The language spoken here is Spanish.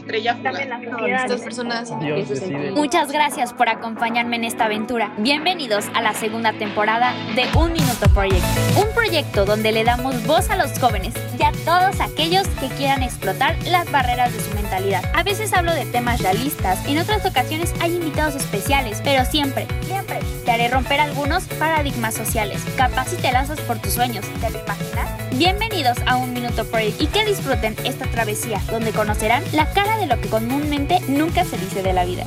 estrella fugaz. Estas personas. Decide. Muchas gracias por acompañarme en esta aventura. Bienvenidos a la segunda temporada de Un Minuto Project, un proyecto donde le damos voz a los jóvenes y a todos aquellos que quieran explotar las barreras de su mentalidad. A veces hablo de temas realistas, en otras ocasiones hay invitados especiales, pero siempre, siempre te haré romper algunos paradigmas sociales. Capaz si te lanzas por tus sueños, ¿te lo imaginas? Bienvenidos a Un Minuto Project y que disfruten esta travesía donde conocerán la cara de lo que comúnmente nunca se dice de la vida.